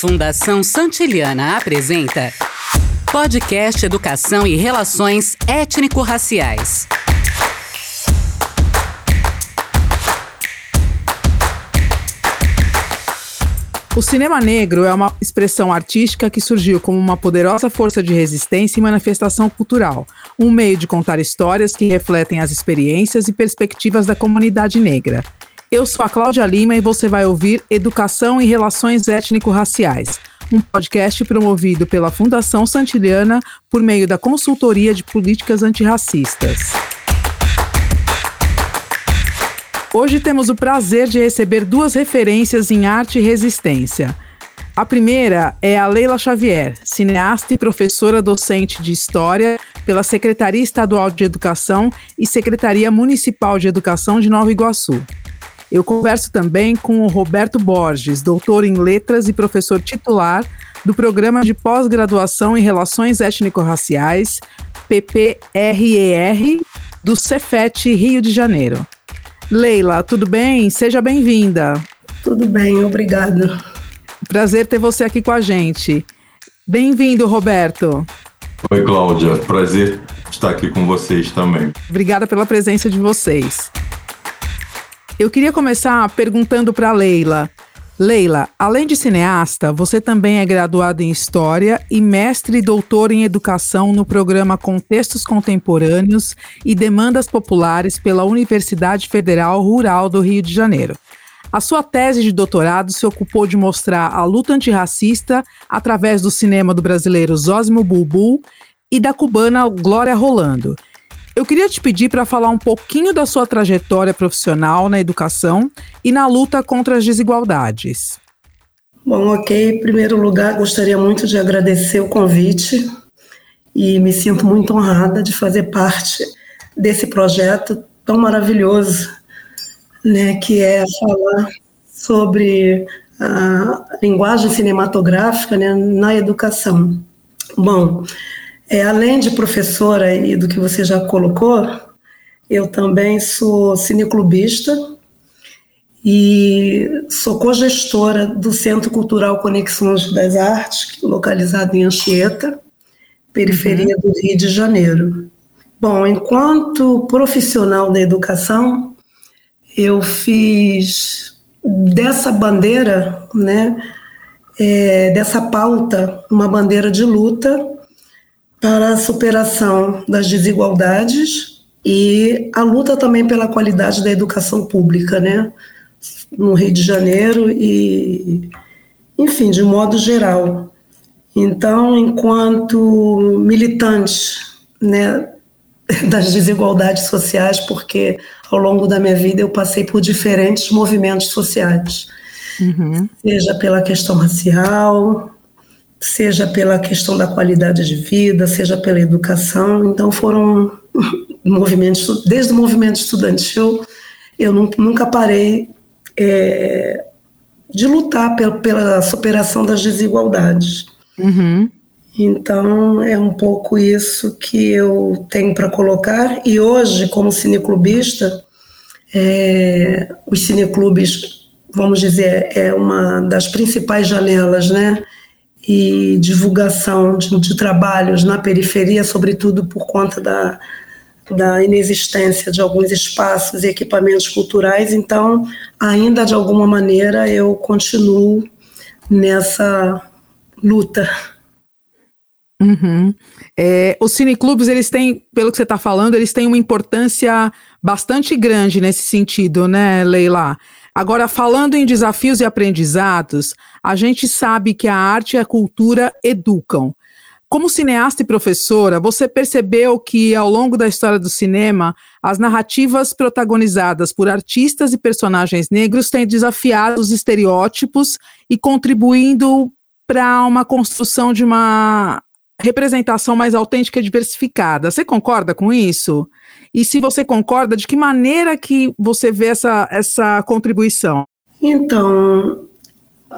Fundação Santiliana apresenta Podcast Educação e Relações Étnico-Raciais. O cinema negro é uma expressão artística que surgiu como uma poderosa força de resistência e manifestação cultural, um meio de contar histórias que refletem as experiências e perspectivas da comunidade negra. Eu sou a Cláudia Lima e você vai ouvir Educação e Relações Étnico-Raciais, um podcast promovido pela Fundação Santiliana por meio da Consultoria de Políticas Antirracistas. Hoje temos o prazer de receber duas referências em arte e resistência. A primeira é a Leila Xavier, cineasta e professora docente de História pela Secretaria Estadual de Educação e Secretaria Municipal de Educação de Nova Iguaçu. Eu converso também com o Roberto Borges, doutor em letras e professor titular do Programa de Pós-Graduação em Relações Étnico-Raciais, PPRER, do Cefet Rio de Janeiro. Leila, tudo bem? Seja bem-vinda. Tudo bem, obrigada. Prazer ter você aqui com a gente. Bem-vindo, Roberto. Oi, Cláudia. Prazer estar aqui com vocês também. Obrigada pela presença de vocês. Eu queria começar perguntando para Leila. Leila, além de cineasta, você também é graduada em História e mestre e doutor em Educação no programa Contextos Contemporâneos e Demandas Populares pela Universidade Federal Rural do Rio de Janeiro. A sua tese de doutorado se ocupou de mostrar a luta antirracista através do cinema do brasileiro Zósimo Bulbul e da cubana Glória Rolando. Eu queria te pedir para falar um pouquinho da sua trajetória profissional na educação e na luta contra as desigualdades. Bom, ok. Em primeiro lugar, gostaria muito de agradecer o convite e me sinto muito honrada de fazer parte desse projeto tão maravilhoso, né, que é falar sobre a linguagem cinematográfica né, na educação. Bom, é, além de professora e do que você já colocou, eu também sou cineclubista e sou cogestora do Centro Cultural Conexões das Artes, localizado em Anchieta, periferia uhum. do Rio de Janeiro. Bom, enquanto profissional da educação, eu fiz dessa bandeira, né, é, dessa pauta, uma bandeira de luta para a superação das desigualdades e a luta também pela qualidade da educação pública, né? No Rio de Janeiro e, enfim, de modo geral. Então, enquanto militante, né, das desigualdades sociais, porque ao longo da minha vida eu passei por diferentes movimentos sociais, uhum. seja pela questão racial, seja pela questão da qualidade de vida, seja pela educação. Então foram movimentos, desde o movimento estudantil, eu nunca parei é, de lutar pela, superação das desigualdades. Uhum. Então é um pouco isso que eu tenho para colocar. E hoje, como cineclubista, é, os cineclubes, vamos dizer, é uma das principais janelas, né? E divulgação de, de trabalhos na periferia, sobretudo por conta da, da inexistência de alguns espaços e equipamentos culturais. Então, ainda de alguma maneira, eu continuo nessa luta. Uhum. É, os cineclubes, eles têm, pelo que você está falando, eles têm uma importância bastante grande nesse sentido, né, Leila? Agora, falando em desafios e aprendizados, a gente sabe que a arte e a cultura educam. Como cineasta e professora, você percebeu que, ao longo da história do cinema, as narrativas protagonizadas por artistas e personagens negros têm desafiado os estereótipos e contribuindo para uma construção de uma representação mais autêntica e diversificada. Você concorda com isso? E se você concorda, de que maneira que você vê essa, essa contribuição? Então,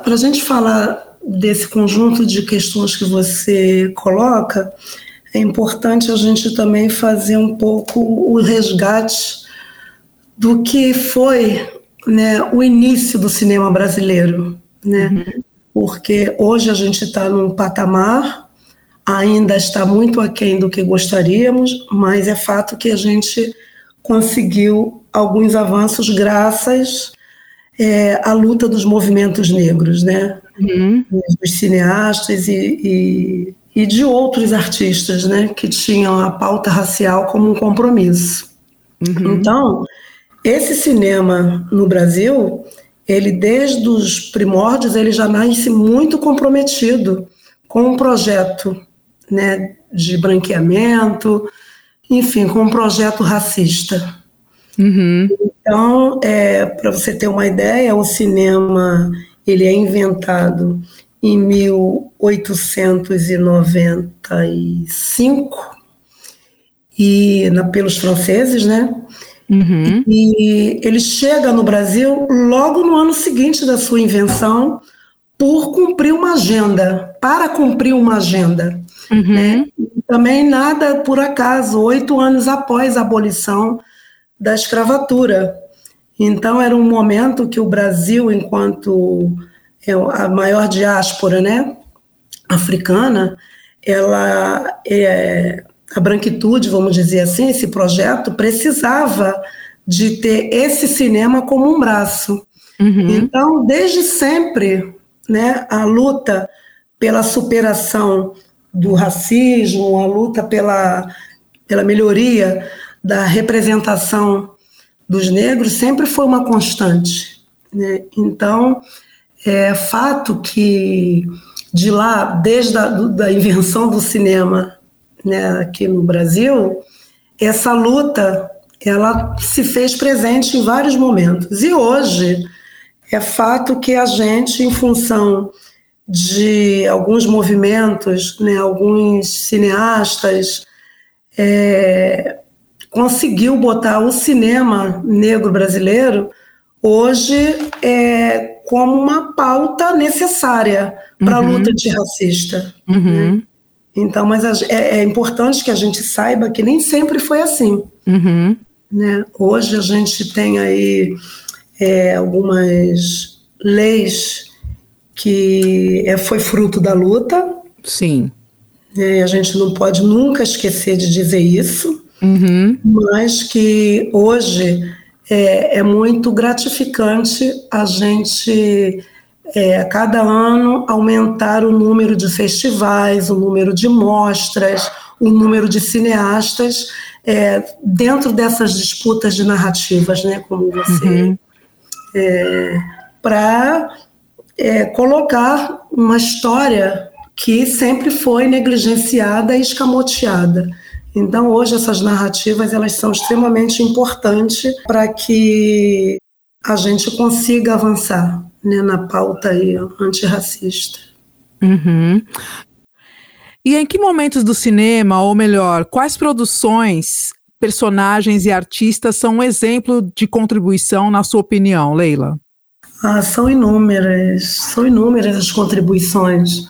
para a gente falar desse conjunto de questões que você coloca, é importante a gente também fazer um pouco o resgate do que foi né, o início do cinema brasileiro. Né? Uhum. porque hoje a gente está num patamar, ainda está muito aquém do que gostaríamos, mas é fato que a gente conseguiu alguns avanços graças é, à luta dos movimentos negros, né? Uhum. Dos cineastas e, e, e, de outros artistas, né? Que tinham a pauta racial como um compromisso. Uhum. Então, esse cinema no Brasil, ele desde os primórdios, ele já nasce muito comprometido com um projeto né, de branqueamento, enfim, com um projeto racista. Uhum. Então, é, para você ter uma ideia, o cinema ele é inventado em 1895 e na, pelos franceses, né? Uhum. E ele chega no Brasil logo no ano seguinte da sua invenção por cumprir uma agenda, para cumprir uma agenda. Uhum. Né? Também nada por acaso, oito anos após a abolição da escravatura. Então era um momento que o Brasil, enquanto é a maior diáspora, né, africana, ela é, a branquitude, vamos dizer assim, esse projeto precisava de ter esse cinema como um braço. Uhum. Então, desde sempre, né, a luta pela superação do racismo, a luta pela, pela melhoria da representação dos negros sempre foi uma constante. Né? Então, é fato que de lá, desde a da invenção do cinema né, aqui no Brasil, essa luta ela se fez presente em vários momentos. E hoje é fato que a gente, em função de alguns movimentos, né, alguns cineastas, é, conseguiu botar o cinema negro brasileiro hoje é, como uma pauta necessária para a uhum. luta antirracista. Uhum. Né? Então, mas é, é, importante que a gente saiba que nem sempre foi assim. Uhum. Né? Hoje a gente tem aí é, algumas leis que é, foi fruto da luta. Sim. É, a gente não pode nunca esquecer de dizer isso, uhum. mas que hoje é, é muito gratificante a gente é, cada ano aumentar o número de festivais, o número de mostras, o número de cineastas é, dentro dessas disputas de narrativas, né, como você, uhum. é, para é, colocar uma história que sempre foi negligenciada e escamoteada. Então, hoje essas narrativas elas são extremamente importantes para que a gente consiga avançar né, na pauta aí, antirracista. Uhum. E em que momentos do cinema, ou melhor, quais produções, personagens e artistas são um exemplo de contribuição, na sua opinião, Leila? Ah, são inúmeras, são inúmeras as contribuições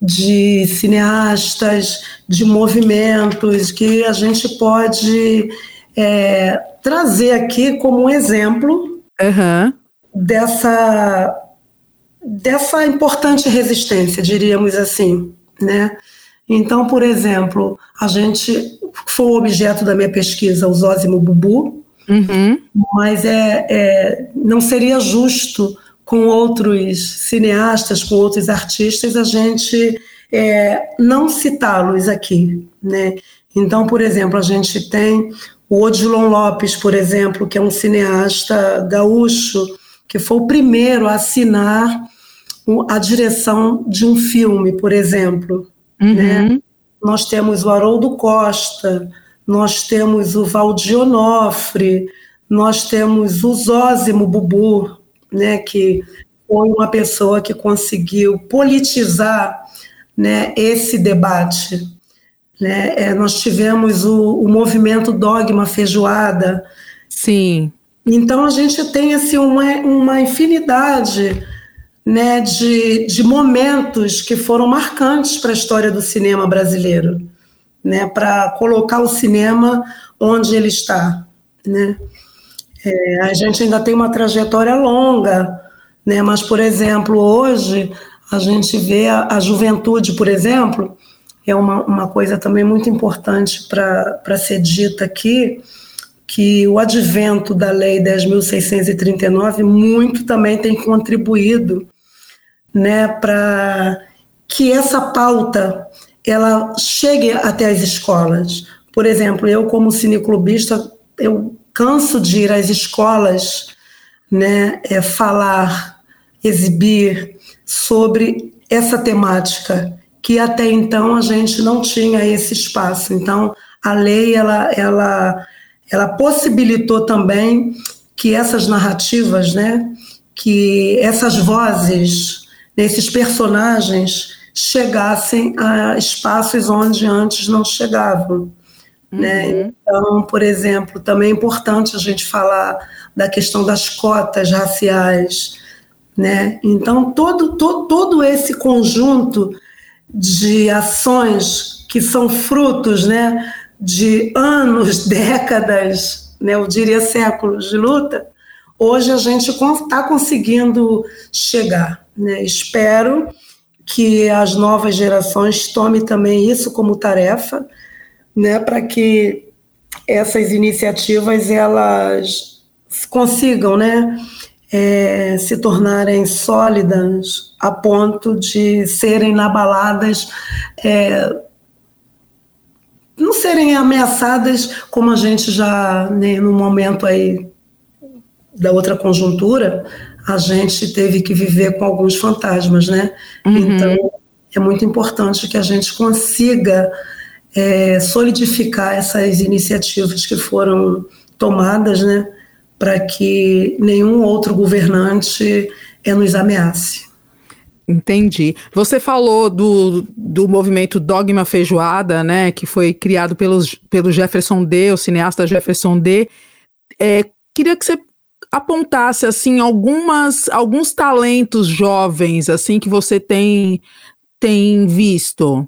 de cineastas, de movimentos que a gente pode é, trazer aqui como um exemplo uhum dessa, dessa importante resistência, diríamos assim, né? Então, por exemplo, a gente foi o objeto da minha pesquisa, o Zózimo Bubu, uhum. mas é, é, não seria justo com outros cineastas, com outros artistas, a gente é, não citá-los aqui, né? Então, por exemplo, a gente tem o Odilon Lopes, por exemplo, que é um cineasta gaúcho, que foi o primeiro a assinar a direção de um filme, por exemplo. Uhum. Né? Nós temos o Haroldo Costa, nós temos o Valdir Onofre, nós temos o Zózimo Bubu, né, que foi uma pessoa que conseguiu politizar né, esse debate. Né? É, nós tivemos o, o movimento Dogma Feijoada. Sim. Então a gente tem assim uma, uma infinidade né, de, de momentos que foram marcantes para a história do cinema brasileiro, né, para colocar o cinema onde ele está. Né. É, a gente ainda tem uma trajetória longa, né, mas, por exemplo, hoje a gente vê a, a juventude, por exemplo, é uma, uma coisa também muito importante para ser dita aqui, que o advento da Lei 10.639 muito também tem contribuído né, para que essa pauta ela chegue até as escolas. Por exemplo, eu como cineclubista, eu canso de ir às escolas, né, é, falar, exibir sobre essa temática que até então a gente não tinha esse espaço. Então, a lei ela, ela, ela possibilitou também que essas narrativas, né, que essas vozes, esses personagens chegassem a espaços onde antes não chegavam. Né? Uhum. Né? Então, por exemplo, também é importante a gente falar da questão das cotas raciais. Né? Então, todo, todo, todo esse conjunto de ações que são frutos né, de anos, décadas, né, eu diria séculos de luta, hoje a gente está conseguindo chegar. Né? Espero que as novas gerações tomem também isso como tarefa, né, para que essas iniciativas elas consigam, né, é, se tornarem sólidas a ponto de serem inabaladas, é, não serem ameaçadas como a gente já, né, no momento aí da outra conjuntura, a gente teve que viver com alguns fantasmas, né? Uhum. Então, é muito importante que a gente consiga é, solidificar essas iniciativas que foram tomadas, né? Para que nenhum outro governante é, nos ameace. Entendi. Você falou do, do movimento Dogma Feijoada, né, que foi criado pelos, pelo Jefferson D, o cineasta Jefferson D. É, queria que você apontasse assim algumas alguns talentos jovens assim que você tem tem visto.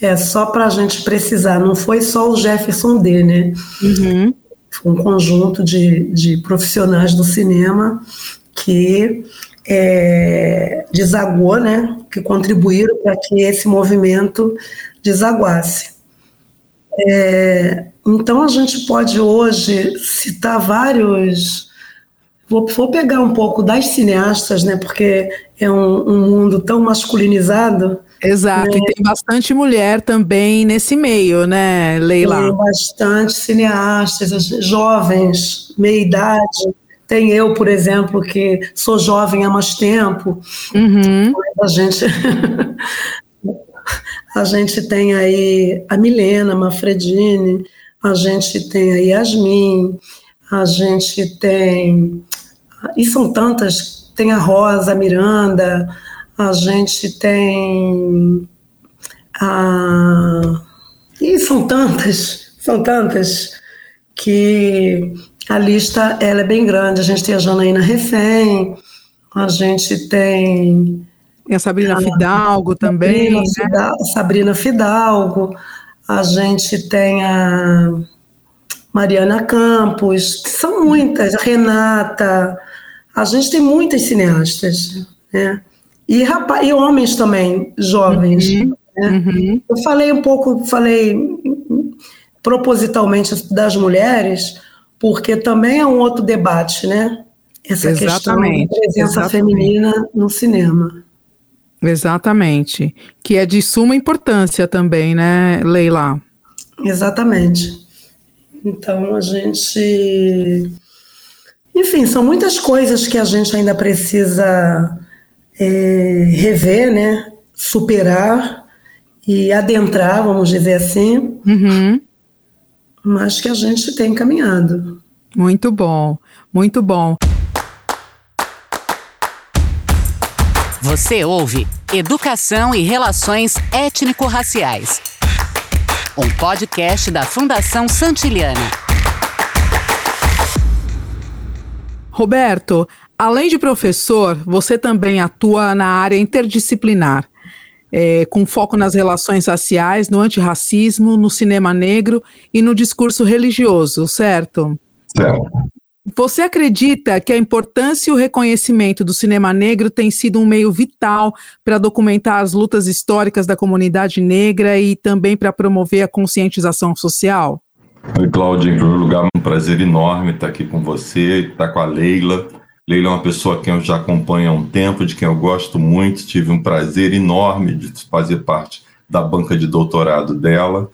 É só para a gente precisar, não foi só o Jefferson D, né? Uhum. Foi um conjunto de, de profissionais do cinema que é, desagou, né? Que contribuíram para que esse movimento desaguasse. É, então a gente pode hoje citar vários Vou, vou pegar um pouco das cineastas, né? Porque é um, um mundo tão masculinizado. Exato, né? e tem bastante mulher também nesse meio, né, Leila? Tem bastante cineastas, jovens, meia idade. Tem eu, por exemplo, que sou jovem há mais tempo. Uhum. A gente. a gente tem aí a Milena Manfredini, a gente tem a Yasmin, a gente tem e são tantas, tem a Rosa Miranda, a gente tem a e são tantas, são tantas que a lista ela é bem grande. A gente tem a Janaína Refém, a gente tem e a Sabrina a, Fidalgo também, Sabrina, né? Fidalgo, Sabrina Fidalgo, a gente tem a Mariana Campos, são muitas, a Renata, a gente tem muitas cineastas, né? E, rapaz, e homens também, jovens. Uhum, né? uhum. Eu falei um pouco, falei propositalmente das mulheres, porque também é um outro debate, né? Essa exatamente, questão da presença exatamente. feminina no cinema. Exatamente. Que é de suma importância também, né, Leila? Exatamente. Então a gente enfim, são muitas coisas que a gente ainda precisa é, rever, né? superar e adentrar, vamos dizer assim, uhum. mas que a gente tem caminhado. Muito bom, muito bom. Você ouve Educação e Relações Étnico-Raciais, um podcast da Fundação Santiliana. Roberto, além de professor, você também atua na área interdisciplinar, é, com foco nas relações raciais, no antirracismo, no cinema negro e no discurso religioso, certo? Certo. Você acredita que a importância e o reconhecimento do cinema negro tem sido um meio vital para documentar as lutas históricas da comunidade negra e também para promover a conscientização social? Oi, Cláudia. Em primeiro lugar, um prazer enorme estar aqui com você, estar com a Leila. Leila é uma pessoa que eu já acompanho há um tempo, de quem eu gosto muito. Tive um prazer enorme de fazer parte da banca de doutorado dela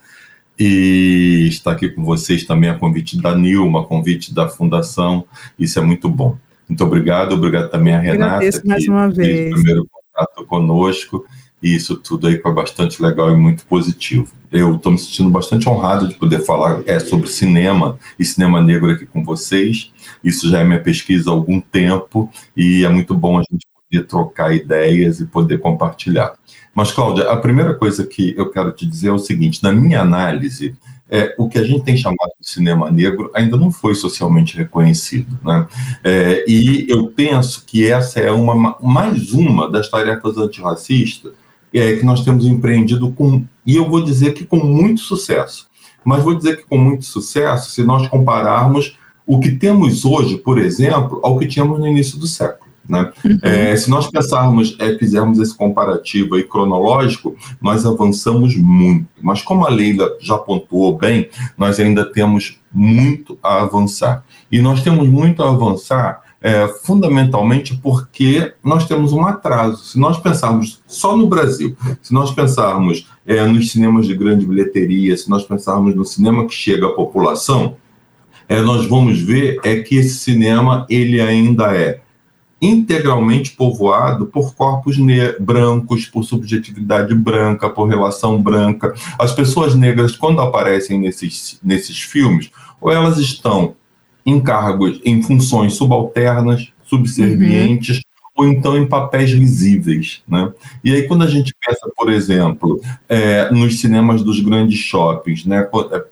e estar aqui com vocês também a convite da Nilma, a convite da Fundação. Isso é muito bom. Muito obrigado, obrigado também a Renata, Agradeço mais uma vez. o primeiro contato conosco. E isso tudo aí foi bastante legal e muito positivo. Eu estou me sentindo bastante honrado de poder falar é, sobre cinema e cinema negro aqui com vocês. Isso já é minha pesquisa há algum tempo e é muito bom a gente poder trocar ideias e poder compartilhar. Mas, Cláudia, a primeira coisa que eu quero te dizer é o seguinte: na minha análise, é, o que a gente tem chamado de cinema negro ainda não foi socialmente reconhecido. Né? É, e eu penso que essa é uma, mais uma das tarefas antirracistas é, que nós temos empreendido com, e eu vou dizer que com muito sucesso. Mas vou dizer que com muito sucesso se nós compararmos o que temos hoje, por exemplo, ao que tínhamos no início do século. Né? Uhum. É, se nós pensarmos, é, fizermos esse comparativo aí cronológico, nós avançamos muito. Mas como a Leila já pontuou bem, nós ainda temos muito a avançar. E nós temos muito a avançar é, fundamentalmente porque nós temos um atraso. Se nós pensarmos só no Brasil, se nós pensarmos é, nos cinemas de grande bilheteria, se nós pensarmos no cinema que chega à população, é, nós vamos ver é que esse cinema ele ainda é integralmente povoado por corpos brancos, por subjetividade branca, por relação branca. As pessoas negras, quando aparecem nesses, nesses filmes, ou elas estão em cargos, em funções subalternas, subservientes, uhum. ou então em papéis risíveis. Né? E aí, quando a gente pensa, por exemplo, é, nos cinemas dos grandes shoppings, né?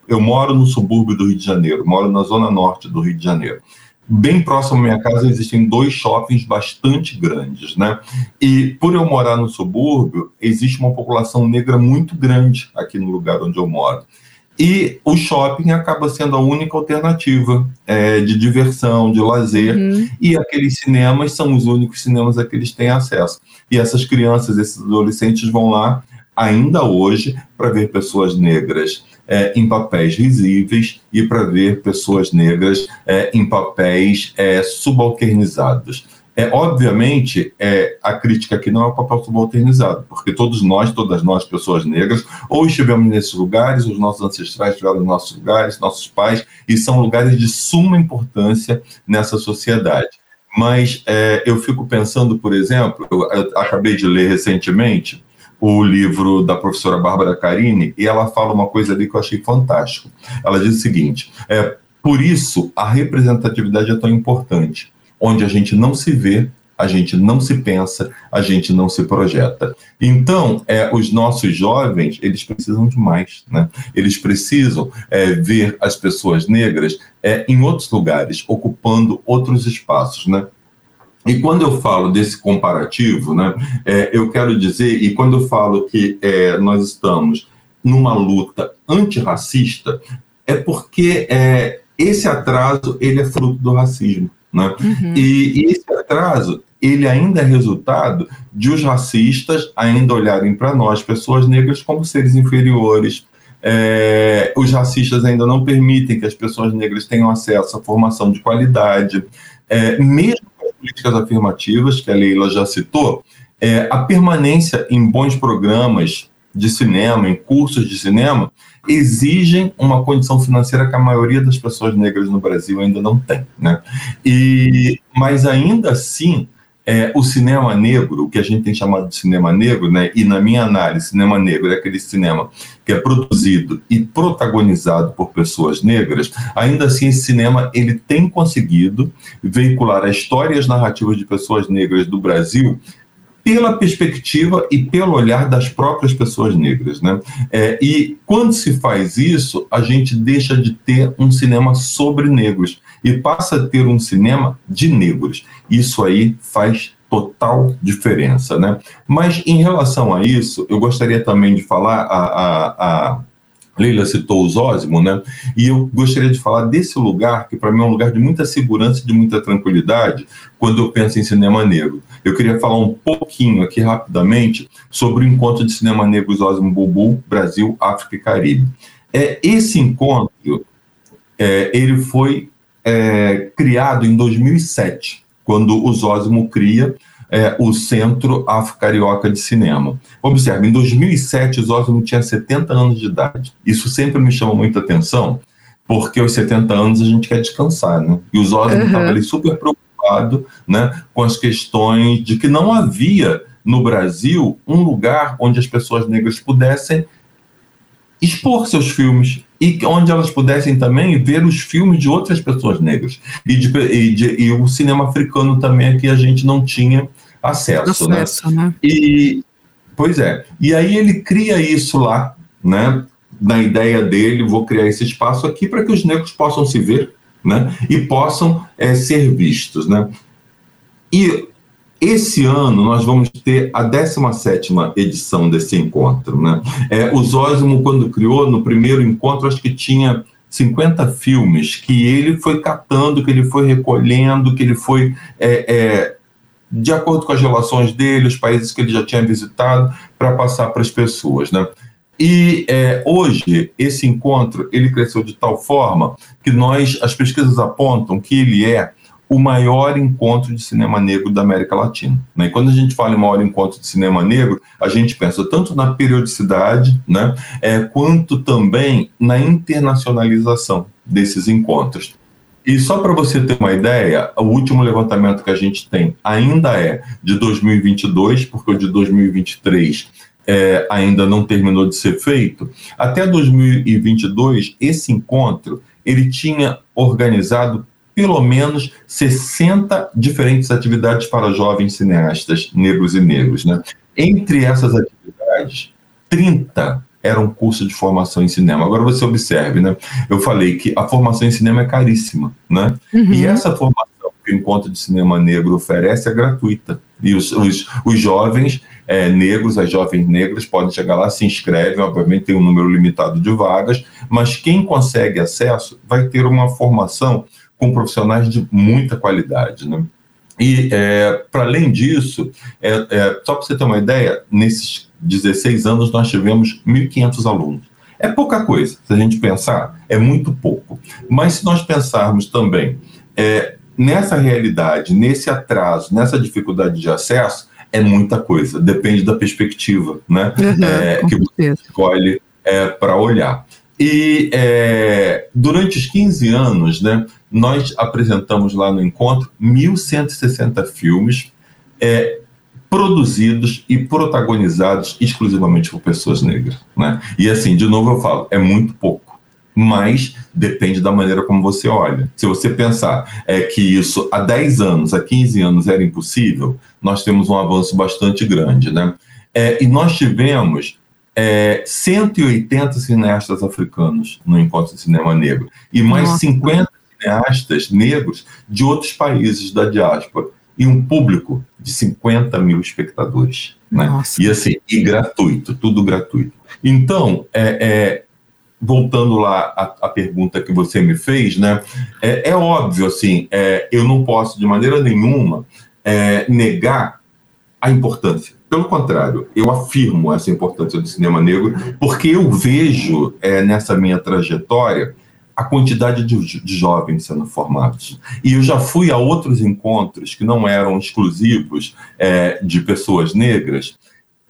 eu moro no subúrbio do Rio de Janeiro, moro na zona norte do Rio de Janeiro bem próximo à minha casa existem dois shoppings bastante grandes, né? E por eu morar no subúrbio, existe uma população negra muito grande aqui no lugar onde eu moro. E o shopping acaba sendo a única alternativa é, de diversão, de lazer, uhum. e aqueles cinemas são os únicos cinemas a que eles têm acesso. E essas crianças, esses adolescentes vão lá ainda hoje para ver pessoas negras é, em papéis risíveis e para ver pessoas negras é, em papéis é, subalternizados. É, obviamente, é, a crítica aqui não é o papel subalternizado, porque todos nós, todas nós, pessoas negras, ou estivemos nesses lugares, os nossos ancestrais estiveram nos nossos lugares, nossos pais, e são lugares de suma importância nessa sociedade. Mas é, eu fico pensando, por exemplo, eu, eu acabei de ler recentemente o livro da professora Bárbara Carini, e ela fala uma coisa ali que eu achei fantástico. Ela diz o seguinte: é, por isso a representatividade é tão importante. Onde a gente não se vê, a gente não se pensa, a gente não se projeta. Então, é, os nossos jovens, eles precisam de mais, né? Eles precisam é, ver as pessoas negras é, em outros lugares, ocupando outros espaços, né? E quando eu falo desse comparativo, né, é, eu quero dizer, e quando eu falo que é, nós estamos numa luta antirracista, é porque é, esse atraso ele é fruto do racismo. Né? Uhum. E, e, esse atraso ele ainda é resultado de os racistas ainda olharem para nós, pessoas negras, como seres inferiores. É, os racistas ainda não permitem que as pessoas negras tenham acesso à formação de qualidade. É, mesmo políticas afirmativas, que a Leila já citou, é, a permanência em bons programas de cinema, em cursos de cinema, exigem uma condição financeira que a maioria das pessoas negras no Brasil ainda não tem. Né? E, mas ainda assim, é, o cinema negro, o que a gente tem chamado de cinema negro, né, e na minha análise, cinema negro é aquele cinema que é produzido e protagonizado por pessoas negras, ainda assim esse cinema ele tem conseguido veicular as histórias narrativas de pessoas negras do Brasil pela perspectiva e pelo olhar das próprias pessoas negras. Né? É, e quando se faz isso, a gente deixa de ter um cinema sobre negros e passa a ter um cinema de negros. Isso aí faz total diferença. Né? Mas em relação a isso, eu gostaria também de falar a, a, a Leila citou o Zósimo, né? E eu gostaria de falar desse lugar, que para mim é um lugar de muita segurança e de muita tranquilidade, quando eu penso em cinema negro. Eu queria falar um pouquinho aqui rapidamente sobre o encontro de cinema negro Zósimo Bubu, Brasil, África e Caribe. É, esse encontro, é, ele foi é, criado em 2007, quando o Zósimo cria é, o Centro Afro-Carioca de Cinema. Observe, em 2007, o Zósimo tinha 70 anos de idade. Isso sempre me chama muita atenção, porque aos 70 anos a gente quer descansar, né? E o Zósimo estava uhum. ali super preocupado né, com as questões de que não havia no Brasil um lugar onde as pessoas negras pudessem expor seus filmes e onde elas pudessem também ver os filmes de outras pessoas negras e, de, e, de, e o cinema africano também que a gente não tinha acesso, né? acesso né? né? E pois é. E aí ele cria isso lá, né? Na ideia dele, vou criar esse espaço aqui para que os negros possam se ver, né? E possam é, ser vistos, né? E esse ano nós vamos ter a 17ª edição desse encontro. Né? É, o Zósimo, quando criou, no primeiro encontro, acho que tinha 50 filmes que ele foi catando, que ele foi recolhendo, que ele foi, é, é, de acordo com as relações dele, os países que ele já tinha visitado, para passar para as pessoas. Né? E é, hoje esse encontro ele cresceu de tal forma que nós, as pesquisas apontam que ele é o maior encontro de cinema negro da América Latina. Né? E quando a gente fala em maior encontro de cinema negro, a gente pensa tanto na periodicidade, né, é, quanto também na internacionalização desses encontros. E só para você ter uma ideia, o último levantamento que a gente tem ainda é de 2022, porque o de 2023 é, ainda não terminou de ser feito. Até 2022, esse encontro ele tinha organizado pelo menos 60 diferentes atividades para jovens cineastas negros e negros. Né? Entre essas atividades, 30 eram curso de formação em cinema. Agora você observe, né? Eu falei que a formação em cinema é caríssima, né? Uhum. E essa formação que o Encontro de Cinema Negro oferece é gratuita. E os, os, os jovens é, negros, as jovens negras podem chegar lá, se inscrevem, obviamente tem um número limitado de vagas, mas quem consegue acesso vai ter uma formação com profissionais de muita qualidade. Né? E, é, para além disso, é, é, só para você ter uma ideia, nesses 16 anos nós tivemos 1.500 alunos. É pouca coisa, se a gente pensar, é muito pouco. Mas se nós pensarmos também é, nessa realidade, nesse atraso, nessa dificuldade de acesso, é muita coisa, depende da perspectiva né, uhum, é, que você escolhe é, para olhar. E é, durante os 15 anos, né, nós apresentamos lá no encontro 1.160 filmes é, produzidos e protagonizados exclusivamente por pessoas negras. Né? E assim, de novo eu falo, é muito pouco, mas depende da maneira como você olha. Se você pensar é, que isso há 10 anos, há 15 anos era impossível, nós temos um avanço bastante grande. Né? É, e nós tivemos é, 180 cineastas africanos no Encontro de Cinema Negro e mais Nossa. 50 cineastas negros de outros países da diáspora e um público de 50 mil espectadores. Né? E assim, e gratuito, tudo gratuito. Então, é, é voltando lá à, à, pergunta que você me fez, né? É, é óbvio, assim, é, eu não posso de maneira nenhuma é, negar a importância pelo contrário, eu afirmo essa importância do cinema negro, porque eu vejo é, nessa minha trajetória a quantidade de, de, jovens sendo formados. E eu já fui a outros encontros que não eram exclusivos é, de pessoas negras,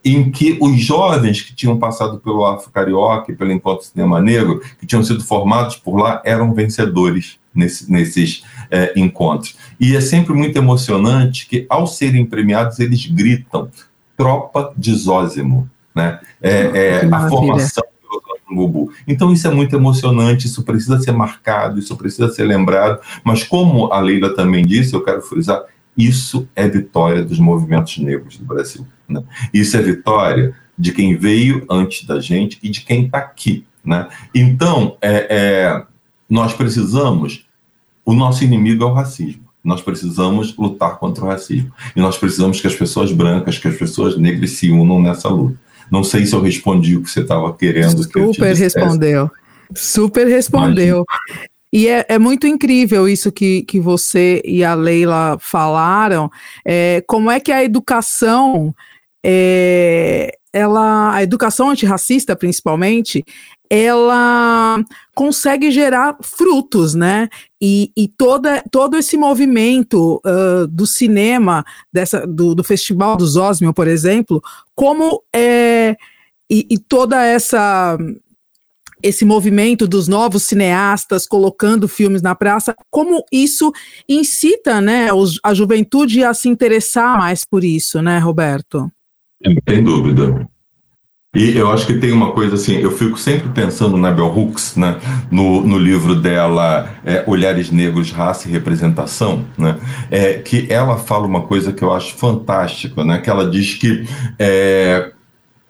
em que os jovens que tinham passado pelo Afro Carioca e pelo Encontro Cinema Negro, que tinham sido formados por lá, eram vencedores nesse, nesses é, encontros. E é sempre muito emocionante que, ao serem premiados, eles gritam: tropa de Zósimo, né? É, é a formação. Então isso é muito emocionante, isso precisa ser marcado, isso precisa ser lembrado, mas como a Leila também disse, eu quero frisar, isso é vitória dos movimentos negros do Brasil. Né? Isso é vitória de quem veio antes da gente e de quem está aqui. Né? Então, é, é, nós precisamos, o nosso inimigo é o racismo. Nós precisamos lutar contra o racismo. E nós precisamos que as pessoas brancas, que as pessoas negras se unam nessa luta. Não sei se eu respondi o que você estava querendo. Super que respondeu. Super respondeu. Imagina. E é, é, muito incrível isso que, que você e a Leila falaram. É, como é que a educação, é, ela, a educação antirracista, principalmente, ela consegue gerar frutos, né? E, e toda, todo esse movimento uh, do cinema, dessa, do, do Festival dos Osmio, por exemplo, como é. E, e toda essa esse movimento dos novos cineastas colocando filmes na praça, como isso incita né, a juventude a se interessar mais por isso, né, Roberto? Sem dúvida. E eu acho que tem uma coisa assim, eu fico sempre pensando na Bell Hooks, né, no, no livro dela é, Olhares Negros, Raça e Representação, né, é, que ela fala uma coisa que eu acho fantástica, né, que ela diz que é,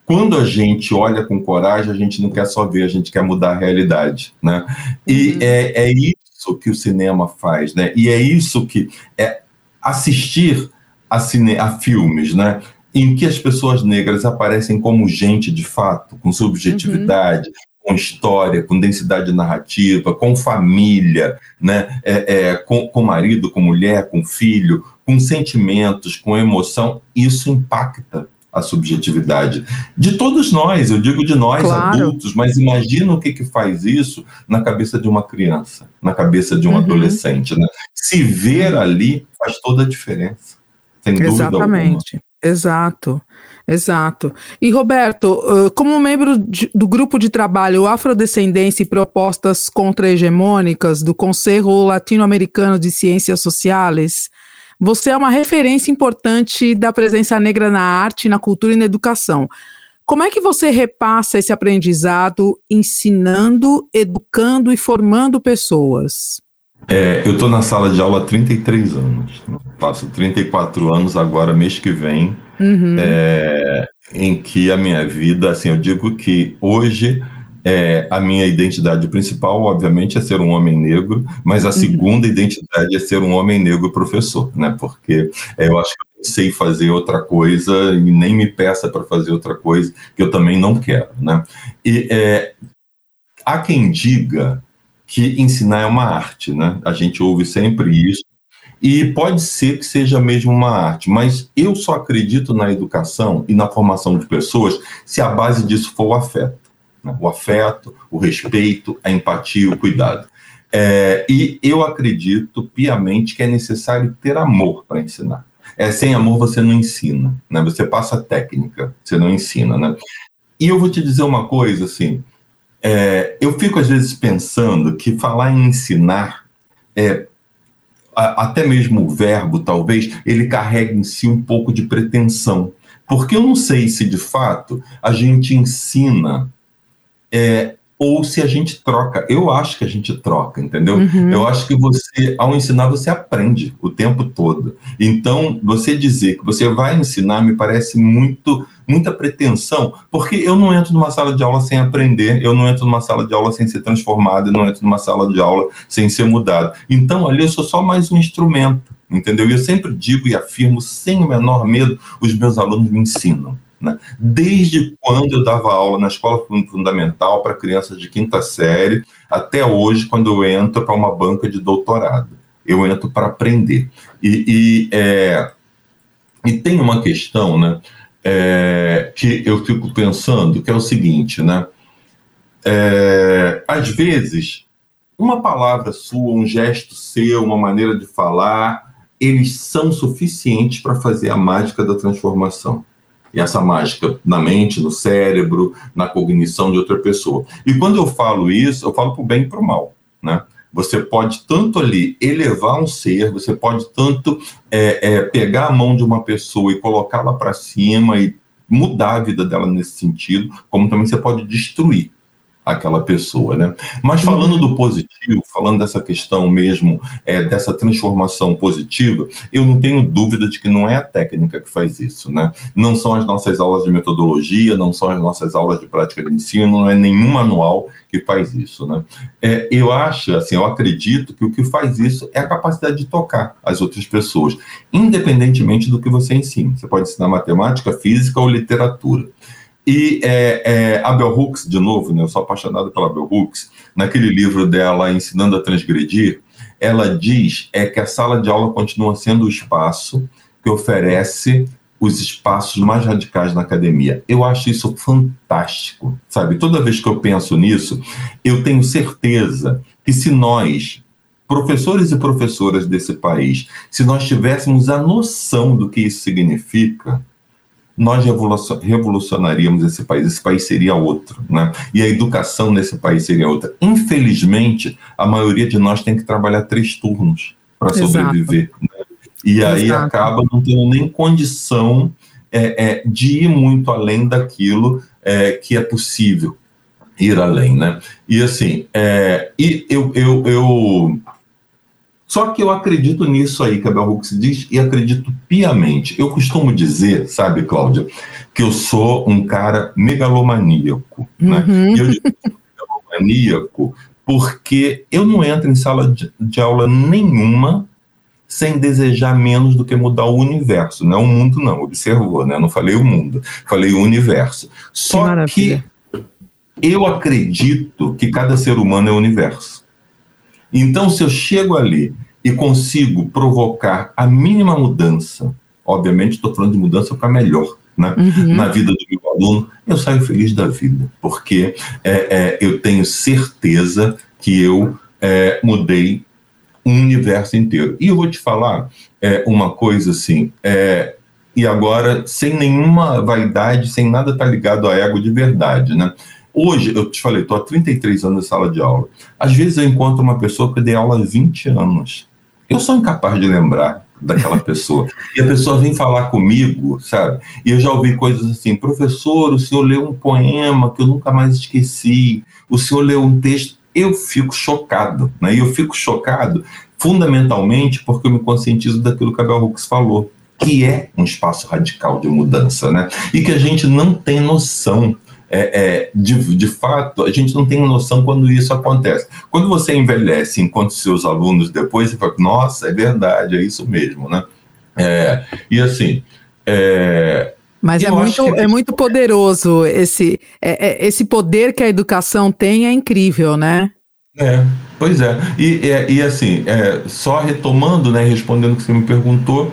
quando a gente olha com coragem, a gente não quer só ver, a gente quer mudar a realidade, né? E uhum. é, é isso que o cinema faz, né? E é isso que é assistir a, cine, a filmes, né? Em que as pessoas negras aparecem como gente de fato, com subjetividade, uhum com história, com densidade narrativa, com família, né? É, é, com, com marido, com mulher, com filho, com sentimentos, com emoção, isso impacta a subjetividade de todos nós, eu digo de nós claro. adultos, mas imagina o que, que faz isso na cabeça de uma criança, na cabeça de um uhum. adolescente. Né? Se ver ali faz toda a diferença, sem Exatamente. dúvida Exatamente, exato. Exato. E Roberto, como membro do grupo de trabalho Afrodescendência e Propostas Contra-Hegemônicas do Conselho Latino-Americano de Ciências Sociais, você é uma referência importante da presença negra na arte, na cultura e na educação. Como é que você repassa esse aprendizado ensinando, educando e formando pessoas? É, eu estou na sala de aula há 33 anos. Faço 34 anos agora, mês que vem, uhum. é, em que a minha vida, assim, eu digo que hoje é, a minha identidade principal, obviamente, é ser um homem negro, mas a uhum. segunda identidade é ser um homem negro professor, né? Porque é, eu acho que eu sei fazer outra coisa e nem me peça para fazer outra coisa que eu também não quero, né? E é, há quem diga que ensinar é uma arte, né? A gente ouve sempre isso. E pode ser que seja mesmo uma arte, mas eu só acredito na educação e na formação de pessoas se a base disso for o afeto né? o afeto, o respeito, a empatia, o cuidado. É, e eu acredito piamente que é necessário ter amor para ensinar. É, sem amor você não ensina, né? Você passa técnica, você não ensina, né? E eu vou te dizer uma coisa, assim, é, eu fico às vezes pensando que falar em ensinar, é, a, até mesmo o verbo, talvez, ele carrega em si um pouco de pretensão. Porque eu não sei se de fato a gente ensina é, ou se a gente troca. Eu acho que a gente troca, entendeu? Uhum. Eu acho que você, ao ensinar, você aprende o tempo todo. Então, você dizer que você vai ensinar me parece muito muita pretensão, porque eu não entro numa sala de aula sem aprender, eu não entro numa sala de aula sem ser transformado, eu não entro numa sala de aula sem ser mudado. Então, ali eu sou só mais um instrumento, entendeu? E eu sempre digo e afirmo, sem o menor medo, os meus alunos me ensinam. Né? Desde quando eu dava aula na escola fundamental para crianças de quinta série, até hoje, quando eu entro para uma banca de doutorado. Eu entro para aprender. E, e, é, e tem uma questão né, é, que eu fico pensando, que é o seguinte, né? É, às vezes, uma palavra sua, um gesto seu, uma maneira de falar, eles são suficientes para fazer a mágica da transformação e essa mágica na mente, no cérebro, na cognição de outra pessoa. E quando eu falo isso, eu falo para o bem e para o mal, né? Você pode tanto ali elevar um ser, você pode tanto é, é, pegar a mão de uma pessoa e colocá-la para cima e mudar a vida dela nesse sentido, como também você pode destruir aquela pessoa, né? Mas falando do positivo, falando dessa questão mesmo, é, dessa transformação positiva, eu não tenho dúvida de que não é a técnica que faz isso, né? Não são as nossas aulas de metodologia, não são as nossas aulas de prática de ensino, não é nenhum manual que faz isso, né? É, eu acho, assim, eu acredito que o que faz isso é a capacidade de tocar as outras pessoas, independentemente do que você ensina. Você pode ensinar matemática, física ou literatura. E é, é, a Bell Hooks, de novo, né, eu sou apaixonado pela Bell Hooks, naquele livro dela, Ensinando a Transgredir, ela diz é que a sala de aula continua sendo o espaço que oferece os espaços mais radicais na academia. Eu acho isso fantástico, sabe? Toda vez que eu penso nisso, eu tenho certeza que se nós, professores e professoras desse país, se nós tivéssemos a noção do que isso significa, nós revolucionaríamos esse país, esse país seria outro, né? E a educação nesse país seria outra. Infelizmente, a maioria de nós tem que trabalhar três turnos para sobreviver. Né? E aí Exato. acaba não tendo nem condição é, é, de ir muito além daquilo é, que é possível ir além, né? E assim, é, e eu, eu, eu só que eu acredito nisso aí que a Bell Hooks diz e acredito piamente. Eu costumo dizer, sabe, Cláudia, que eu sou um cara megalomaníaco, né? uhum. né? E eu digo megalomaníaco porque eu não entro em sala de, de aula nenhuma sem desejar menos do que mudar o universo, não é o mundo não, observou, né? Não falei o mundo, falei o universo. Só que, que eu acredito que cada ser humano é o universo. Então, se eu chego ali e consigo provocar a mínima mudança, obviamente estou falando de mudança para melhor, né? Uhum. na vida do meu aluno, eu saio feliz da vida, porque é, é, eu tenho certeza que eu é, mudei um universo inteiro. E eu vou te falar é, uma coisa assim, é, e agora sem nenhuma vaidade, sem nada estar tá ligado a ego de verdade, né? Hoje, eu te falei, estou há 33 anos em sala de aula. Às vezes eu encontro uma pessoa que eu dei aula há 20 anos. Eu sou incapaz de lembrar daquela pessoa. E a pessoa vem falar comigo, sabe? E eu já ouvi coisas assim: professor, o senhor leu um poema que eu nunca mais esqueci, o senhor leu um texto eu fico chocado, né? E eu fico chocado fundamentalmente porque eu me conscientizo daquilo que a Bell Hooks falou, que é um espaço radical de mudança, né? E que a gente não tem noção é, é, de, de fato, a gente não tem noção quando isso acontece. Quando você envelhece enquanto seus alunos depois, você fala, nossa, é verdade, é isso mesmo, né? É, e assim, é, mas é muito, que... é muito poderoso esse, é, é, esse poder que a educação tem é incrível, né? É, pois é. E, e, e assim, só retomando, né, respondendo o que você me perguntou,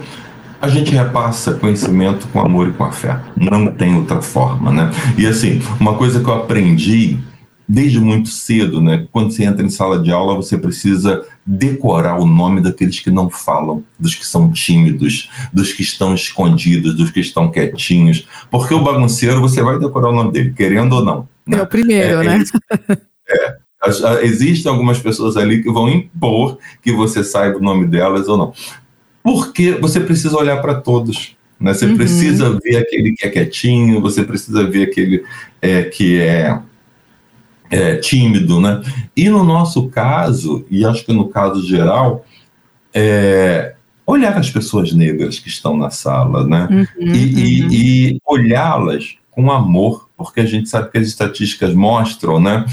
a gente repassa conhecimento com amor e com afeto. Não tem outra forma, né? E assim, uma coisa que eu aprendi desde muito cedo, né? Quando você entra em sala de aula, você precisa decorar o nome daqueles que não falam, dos que são tímidos, dos que estão escondidos, dos que estão quietinhos, porque o bagunceiro você vai decorar o nome dele, querendo ou não. Né? É o primeiro, é, né? É, é, existem algumas pessoas ali que vão impor que você saiba o nome delas ou não. Porque você precisa olhar para todos. Né? Você uhum. precisa ver aquele que é quietinho, você precisa ver aquele é, que é é, tímido, né? E no nosso caso, e acho que no caso geral, é, olhar as pessoas negras que estão na sala, né? Uhum, e, uhum. e, e olhá-las com amor, porque a gente sabe que as estatísticas mostram, né?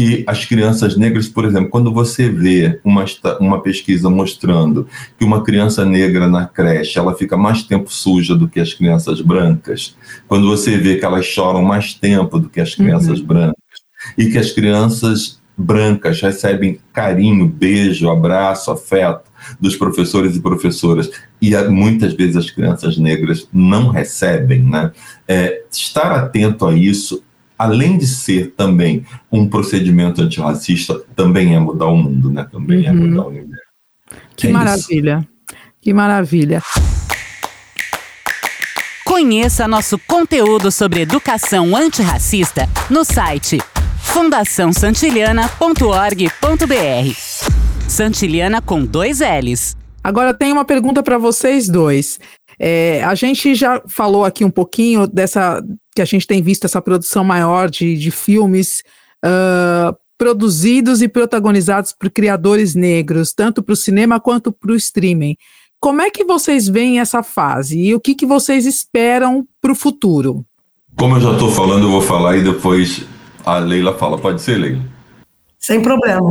Que as crianças negras, por exemplo, quando você vê uma, uma pesquisa mostrando que uma criança negra na creche ela fica mais tempo suja do que as crianças brancas, quando você vê que elas choram mais tempo do que as crianças uhum. brancas, e que as crianças brancas recebem carinho, beijo, abraço, afeto dos professores e professoras e muitas vezes as crianças negras não recebem, né? É, estar atento a isso, além de ser também um procedimento antirracista, também é mudar o mundo, né? Também é uhum. é mudar o universo. Que é maravilha, isso. que maravilha. Conheça nosso conteúdo sobre educação antirracista no site fundaçãosantiliana.org.br. Santiliana com dois L's. Agora tem uma pergunta para vocês dois. É, a gente já falou aqui um pouquinho dessa que a gente tem visto essa produção maior de, de filmes uh, produzidos e protagonizados por criadores negros, tanto para o cinema quanto para o streaming. Como é que vocês veem essa fase e o que, que vocês esperam para o futuro? Como eu já estou falando, eu vou falar e depois a Leila fala, pode ser, Leila? Sem problema.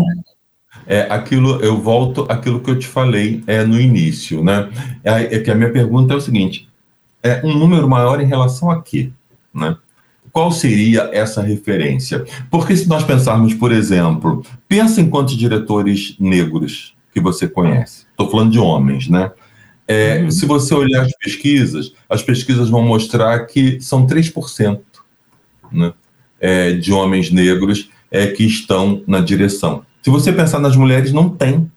É, aquilo, eu volto aquilo que eu te falei é, no início, né? É, é que a minha pergunta é o seguinte: é um número maior em relação a quê? Né? qual seria essa referência? Porque se nós pensarmos, por exemplo, pensa em quantos diretores negros que você conhece. Estou falando de homens, né? É, uhum. Se você olhar as pesquisas, as pesquisas vão mostrar que são 3% né, é, de homens negros é, que estão na direção. Se você pensar nas mulheres, não tem.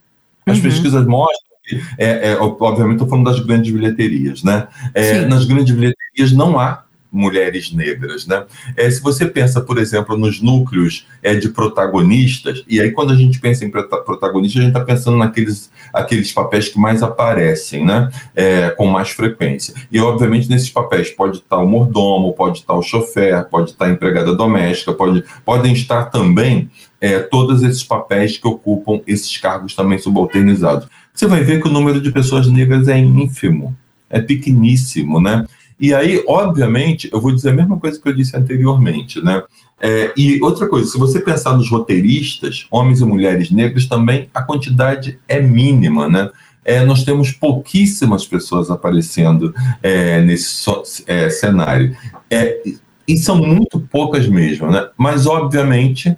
As uhum. pesquisas mostram que, é, é obviamente, estou falando das grandes bilheterias, né? É, nas grandes bilheterias não há mulheres negras, né? É, se você pensa, por exemplo, nos núcleos é, de protagonistas, e aí quando a gente pensa em protagonistas, a gente está pensando naqueles aqueles papéis que mais aparecem, né? É, com mais frequência. E, obviamente, nesses papéis pode estar o mordomo, pode estar o chofer, pode estar a empregada doméstica, pode, podem estar também é, todos esses papéis que ocupam esses cargos também subalternizados. Você vai ver que o número de pessoas negras é ínfimo, é pequeníssimo, né? E aí, obviamente, eu vou dizer a mesma coisa que eu disse anteriormente, né? É, e outra coisa, se você pensar nos roteiristas, homens e mulheres negros, também a quantidade é mínima, né? É, nós temos pouquíssimas pessoas aparecendo é, nesse é, cenário. É, e são muito poucas mesmo, né? Mas, obviamente,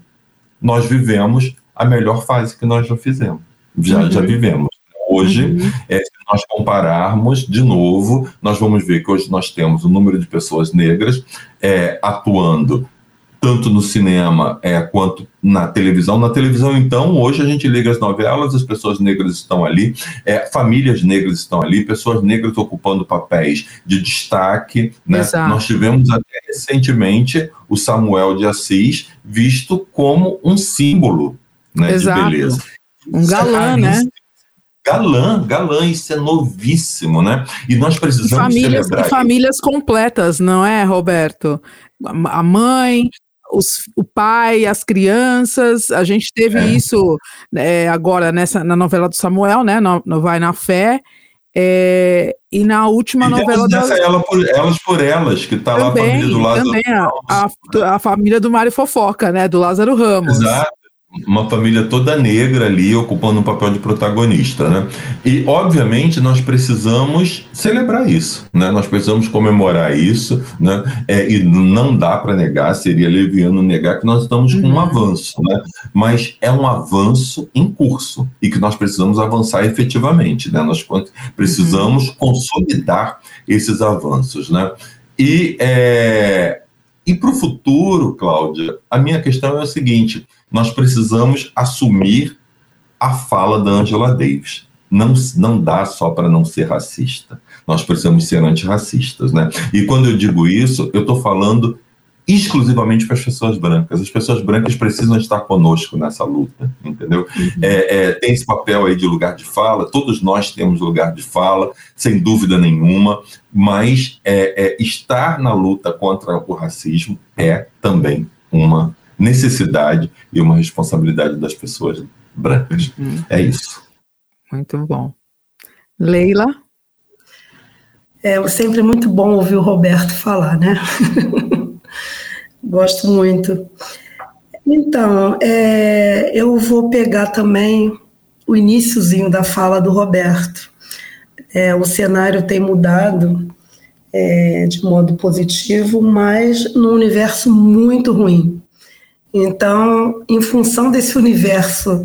nós vivemos a melhor fase que nós já fizemos. Já, uhum. já vivemos. Hoje, uhum. é, se nós compararmos, de novo, nós vamos ver que hoje nós temos um número de pessoas negras é, atuando tanto no cinema é, quanto na televisão. Na televisão, então, hoje a gente liga as novelas, as pessoas negras estão ali, é, famílias negras estão ali, pessoas negras ocupando papéis de destaque. Né? Nós tivemos até recentemente o Samuel de Assis visto como um símbolo né, de beleza. Um galã, né? galã, galã, isso é novíssimo, né? E nós precisamos e famílias, celebrar. E famílias completas, não é, Roberto? A mãe, os, o pai, as crianças, a gente teve é. isso é, agora nessa na novela do Samuel, né? No, no Vai na Fé. É, e na última e novela da ela por, Elas por Elas, que está lá a família do Lázaro também, a, a, a, família do Mário Fofoca, né? Do Lázaro Ramos. Exato uma família toda negra ali ocupando um papel de protagonista, né? E obviamente nós precisamos celebrar isso, né? Nós precisamos comemorar isso, né? É, e não dá para negar, seria leviano negar que nós estamos com um uhum. avanço, né? Mas é um avanço em curso e que nós precisamos avançar efetivamente, né? Nós precisamos uhum. consolidar esses avanços, né? E é, e para o futuro, Cláudia, a minha questão é o seguinte: nós precisamos assumir a fala da Angela Davis. Não, não dá só para não ser racista. Nós precisamos ser antirracistas, né? E quando eu digo isso, eu estou falando exclusivamente para as pessoas brancas. As pessoas brancas precisam estar conosco nessa luta, entendeu? Uhum. É, é, tem esse papel aí de lugar de fala, todos nós temos lugar de fala, sem dúvida nenhuma, mas é, é estar na luta contra o racismo é também uma necessidade e uma responsabilidade das pessoas brancas. Uhum. É isso. Muito bom. Leila? É sempre muito bom ouvir o Roberto falar, né? Gosto muito. Então, é, eu vou pegar também o iníciozinho da fala do Roberto. É, o cenário tem mudado é, de modo positivo, mas num universo muito ruim. Então, em função desse universo,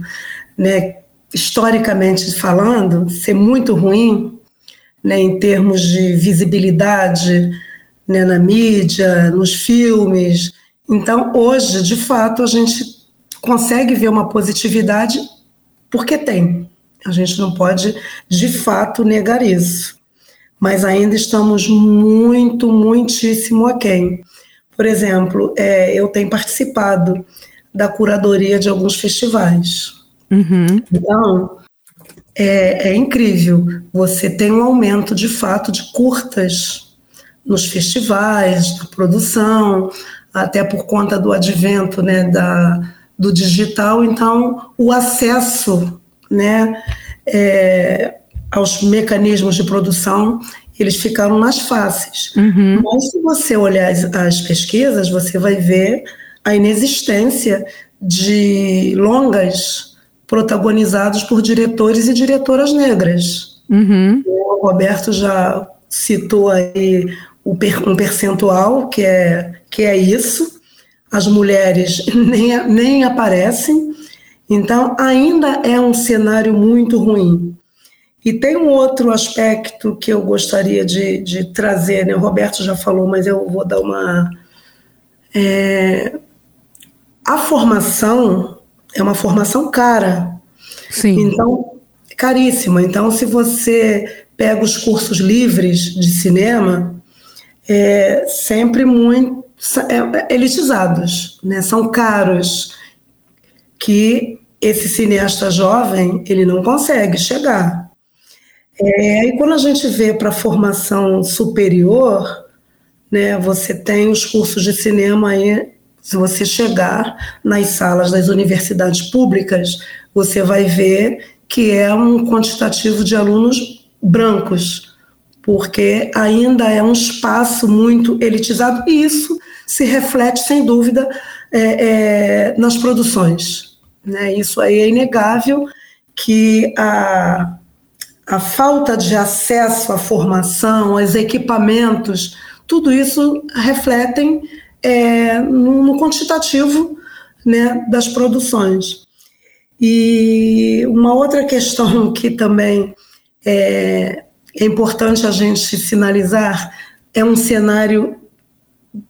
né, historicamente falando, ser muito ruim, né, em termos de visibilidade né, na mídia, nos filmes. Então, hoje, de fato, a gente consegue ver uma positividade porque tem. A gente não pode, de fato, negar isso. Mas ainda estamos muito, muitíssimo aquém. Por exemplo, é, eu tenho participado da curadoria de alguns festivais. Uhum. Então, é, é, incrível. Você tem um aumento de fato de curtas nos festivais, na produção, até por conta do advento né, da, do digital. Então, o acesso né, é, aos mecanismos de produção eles ficaram mais fáceis. Uhum. Mas se você olhar as, as, pesquisas, você vai ver a inexistência de longas protagonizados por diretores e diretoras negras. Uhum. O Roberto já citou aí um percentual que é, que é isso, as mulheres nem, nem aparecem, então ainda é um cenário muito ruim. E tem um outro aspecto que eu gostaria de, de trazer, né? o Roberto já falou, mas eu vou dar uma. É, a formação é uma formação cara. Sim. Então, caríssima. Então, se você pega os cursos livres de cinema, é sempre muito é, elitizados, né? São caros que esse cineasta jovem ele não consegue chegar. É, e quando a gente vê para a formação superior, né, você tem os cursos de cinema aí, se você chegar nas salas das universidades públicas, você vai ver que é um quantitativo de alunos brancos, porque ainda é um espaço muito elitizado, e isso se reflete, sem dúvida, é, é, nas produções. Né? Isso aí é inegável que a, a falta de acesso à formação, aos equipamentos, tudo isso refletem é, no, no, quantitativo né, das produções. E uma outra questão que também é, é importante a gente sinalizar é um cenário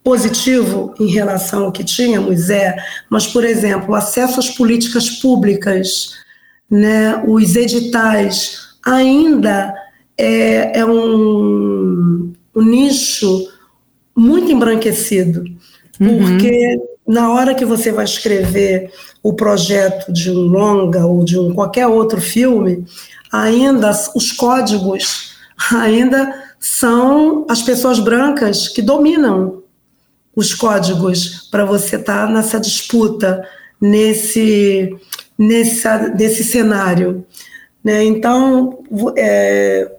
positivo em relação ao que tínhamos, é, mas, por exemplo, o acesso às políticas públicas, né, os editais, ainda é, é um, um, nicho muito embranquecido, uhum. porque na hora que você vai escrever o projeto de um longa ou de um qualquer outro filme, ainda os códigos ainda são as pessoas brancas que dominam os códigos para você estar tá nessa disputa, nesse, nessa, nesse cenário. Né? Então, é,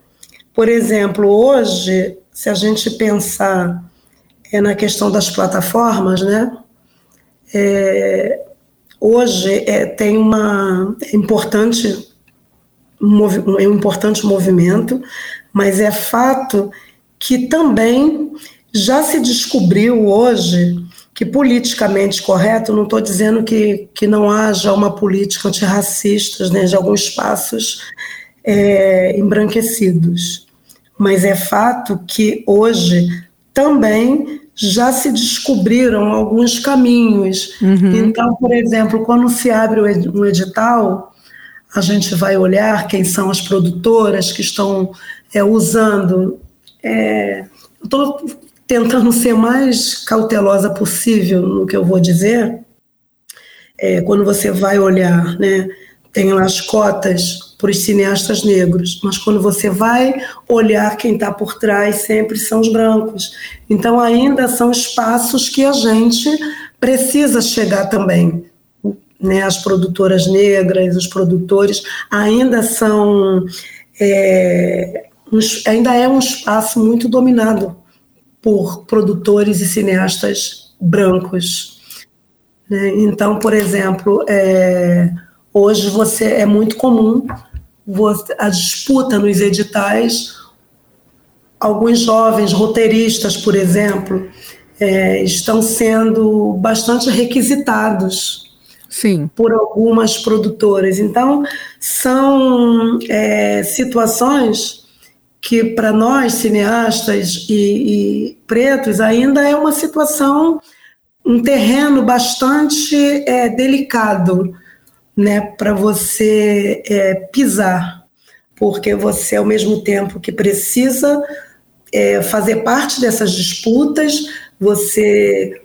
por exemplo, hoje, se a gente pensar é, na questão das plataformas, né? É, hoje é, tem uma é importante um, um importante movimento, mas é fato que também já se descobriu hoje que politicamente correto, não estou dizendo que, que não haja uma política antirracista né, de alguns espaços é, embranquecidos, mas é fato que hoje também já se descobriram alguns caminhos. Uhum. Então, por exemplo, quando se abre um edital, a gente vai olhar quem são as produtoras que estão é, usando. É, Estou tentando ser mais cautelosa possível no que eu vou dizer, é, quando você vai olhar, né, tem lá as cotas para os cineastas negros, mas quando você vai olhar quem está por trás, sempre são os brancos. Então, ainda são espaços que a gente precisa chegar também. Né, as produtoras negras, os produtores, ainda são. É, ainda é um espaço muito dominado por produtores e cineastas brancos. Né? Então, por exemplo, é, hoje você é muito comum você, a disputa nos editais. Alguns jovens roteiristas, por exemplo, é, estão sendo bastante requisitados Sim. por algumas produtoras. Então, são é, situações que para nós cineastas e, e, pretos ainda é uma situação, um terreno bastante é, delicado, né, para você é, pisar, porque você ao mesmo tempo que precisa é, fazer parte dessas disputas, você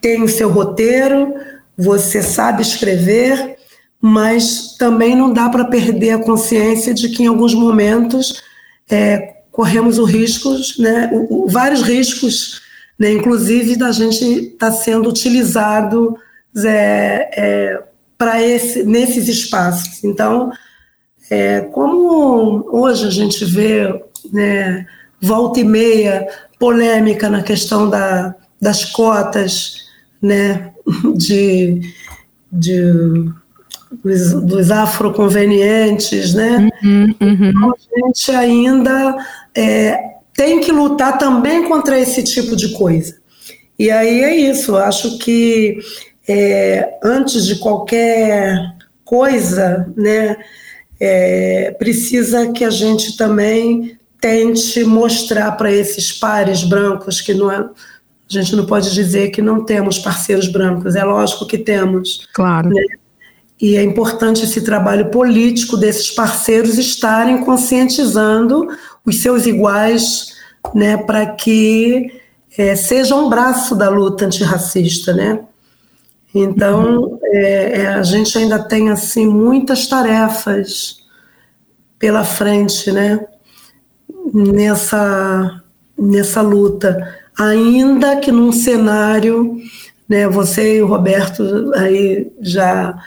tem o seu roteiro, você sabe escrever, mas também não dá para perder a consciência de que em alguns momentos é, corremos o riscos, né, o, o, vários riscos, né, inclusive da gente estar tá sendo utilizado é, é, para esse, nesses espaços. Então, é, como hoje a gente vê né, volta e meia polêmica na questão da, das cotas né, de, de dos, dos afroconvenientes, né? Uhum, uhum. Então, a gente ainda é, tem que lutar também contra esse tipo de coisa. E aí é isso, acho que é, antes de qualquer coisa, né, é, precisa que a gente também tente mostrar para esses pares brancos que não é, a gente não pode dizer que não temos parceiros brancos, é lógico que temos. Claro. Né? E é importante esse trabalho político desses parceiros estarem conscientizando os seus iguais, né, para que é, seja um braço da luta antirracista, né? Então, é, é, a gente ainda tem assim muitas tarefas pela frente, né? Nessa nessa luta, ainda que num cenário, né? Você e o Roberto aí já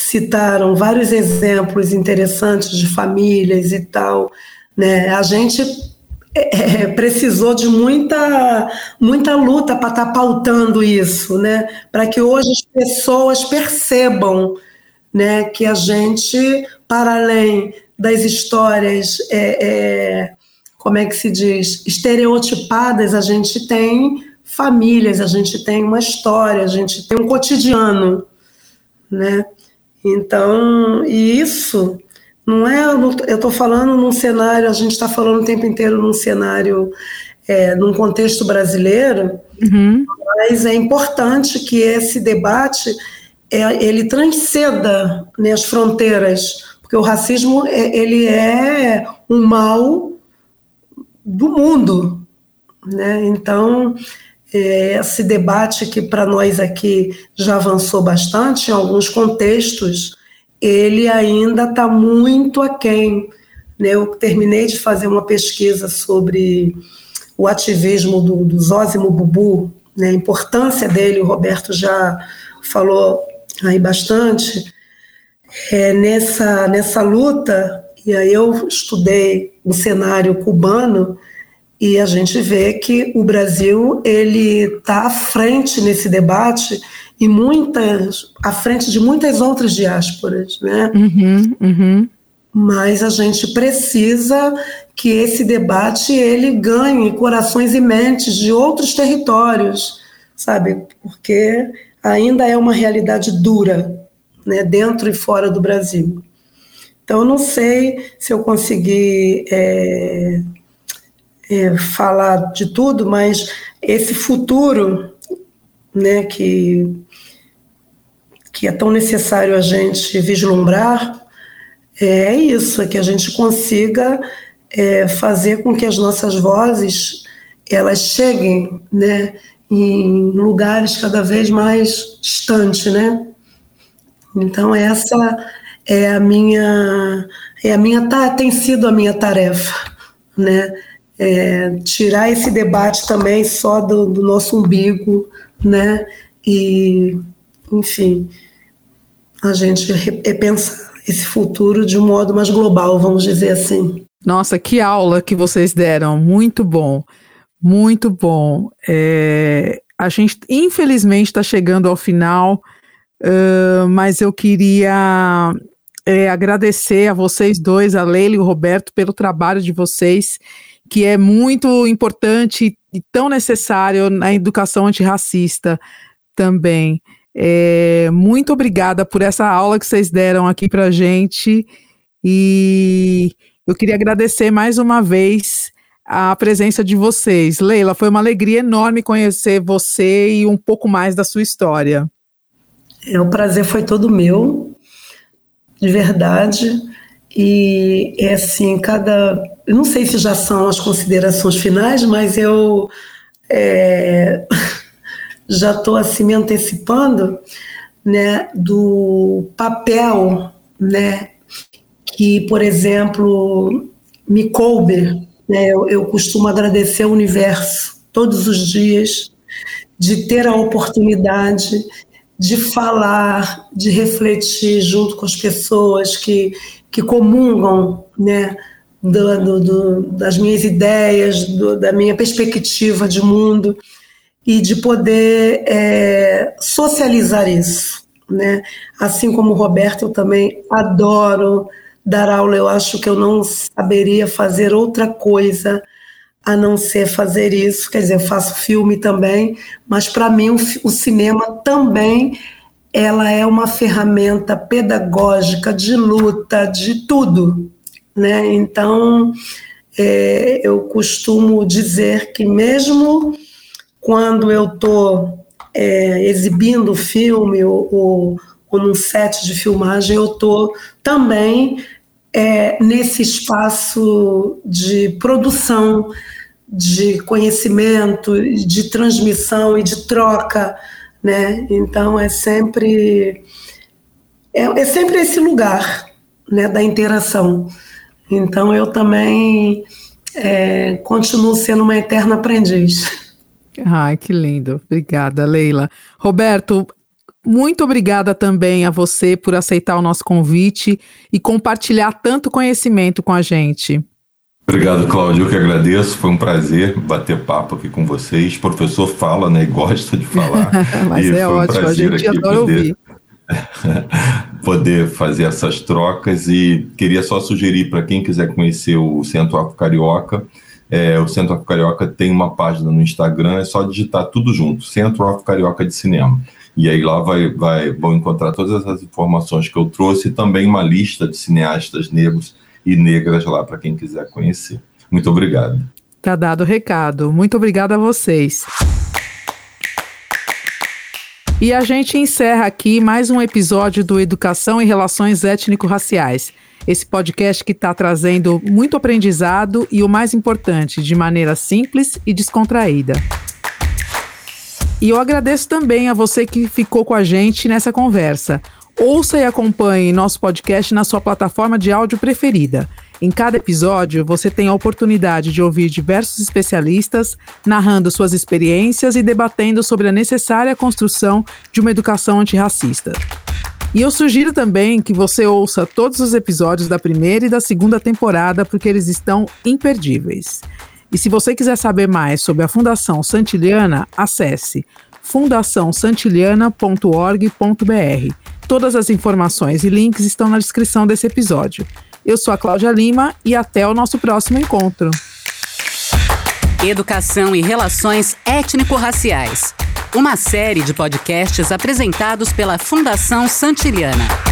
citaram vários exemplos interessantes de famílias e tal, né? A gente é, é, precisou de muita, muita luta para estar tá pautando isso, né? Para que hoje as pessoas percebam, né, que a gente, para além das histórias, é, é, como é que se diz, estereotipadas, a gente tem famílias, a gente tem uma história, a gente tem um cotidiano, né? Então, e isso não é, eu estou falando num cenário, a gente está falando o tempo inteiro num cenário, é, num contexto brasileiro, uhum. mas é importante que esse debate é, ele transceda né, as fronteiras, porque o racismo é, ele é um mal do mundo, né? Então esse debate que para nós aqui já avançou bastante em alguns contextos ele ainda está muito aquém. Né? Eu terminei de fazer uma pesquisa sobre o ativismo do, do Zózimo Bubu, né? a importância dele, o Roberto já falou aí bastante, é, nessa, nessa luta, e aí eu estudei o cenário cubano, e a gente vê que o Brasil ele está à frente nesse debate e muitas à frente de muitas outras diásporas, né? Uhum, uhum. Mas a gente precisa que esse debate ele ganhe corações e mentes de outros territórios, sabe? Porque ainda é uma realidade dura, né? Dentro e fora do Brasil. Então, eu não sei se eu consegui é, é, falar de tudo, mas esse futuro, né, que que é tão necessário a gente vislumbrar, é isso, é que a gente consiga é, fazer com que as nossas vozes elas cheguem, né, em lugares cada vez mais distantes, né? Então essa é a minha é a minha tem sido a minha tarefa, né? É, tirar esse debate também só do, do nosso umbigo, né? E enfim, a gente repensar esse futuro de um modo mais global, vamos dizer assim. Nossa, que aula que vocês deram, muito bom, muito bom. É, a gente, infelizmente, está chegando ao final, uh, mas eu queria é, agradecer a vocês dois, a Leila e o Roberto, pelo trabalho de vocês, que é muito importante e tão necessário na educação antirracista também. É, muito obrigada por essa aula que vocês deram aqui para gente e eu queria agradecer mais uma vez a presença de vocês. Leila, foi uma alegria enorme conhecer você e um pouco mais da sua história. É, o prazer foi todo meu, de verdade. E é assim, cada. Eu não sei se já são as considerações finais, mas eu. É... já estou assim me antecipando, né, do papel, né, que, por exemplo, me coube, né, eu, eu costumo agradecer ao universo todos os dias de ter a oportunidade de falar, de refletir junto com as pessoas que, que comungam, né, do, do, do, das minhas ideias, da minha perspectiva de mundo e de poder é, socializar isso. Né? Assim como o Roberto, eu também adoro dar aula, eu acho que eu não saberia fazer outra coisa a não ser fazer isso. Quer dizer, eu faço filme também, mas para mim o, o, cinema também ela é uma ferramenta pedagógica de luta, de tudo, né? Então é, eu costumo dizer que mesmo quando eu estou é, exibindo o filme ou, ou, ou num set de filmagem, eu estou também é, nesse espaço de produção de conhecimento, de transmissão e de troca, né? Então é sempre é, é sempre esse lugar, né, da interação. Então eu também é, continuo sendo uma eterna aprendiz. Ai, que lindo. Obrigada, Leila. Roberto, muito obrigada também a você por aceitar o nosso convite e compartilhar tanto conhecimento com a gente. Obrigado, Cláudio. Eu que agradeço. Foi um prazer bater papo aqui com vocês. O professor fala, né? E gosta de falar. Mas e é ótimo, um a gente adora poder, ouvir. poder fazer essas trocas. E queria só sugerir para quem quiser conhecer o Centro Afro Carioca. É, o Centro Afro Carioca tem uma página no Instagram, é só digitar tudo junto, Centro Afro Carioca de Cinema. E aí lá vai, vai, vão encontrar todas essas informações que eu trouxe e também uma lista de cineastas negros e negras lá para quem quiser conhecer. Muito obrigado. Tá dado o recado. Muito obrigada a vocês. E a gente encerra aqui mais um episódio do Educação e Relações Étnico-Raciais. Esse podcast que está trazendo muito aprendizado e o mais importante, de maneira simples e descontraída. E eu agradeço também a você que ficou com a gente nessa conversa. Ouça e acompanhe nosso podcast na sua plataforma de áudio preferida. Em cada episódio, você tem a oportunidade de ouvir diversos especialistas narrando suas experiências e debatendo sobre a necessária construção de uma educação antirracista. E eu sugiro também que você ouça todos os episódios da primeira e da segunda temporada, porque eles estão imperdíveis. E se você quiser saber mais sobre a Fundação Santiliana, acesse fundaçãosantiliana.org.br. Todas as informações e links estão na descrição desse episódio. Eu sou a Cláudia Lima e até o nosso próximo encontro. Educação e Relações Étnico-Raciais. Uma série de podcasts apresentados pela Fundação Santiliana.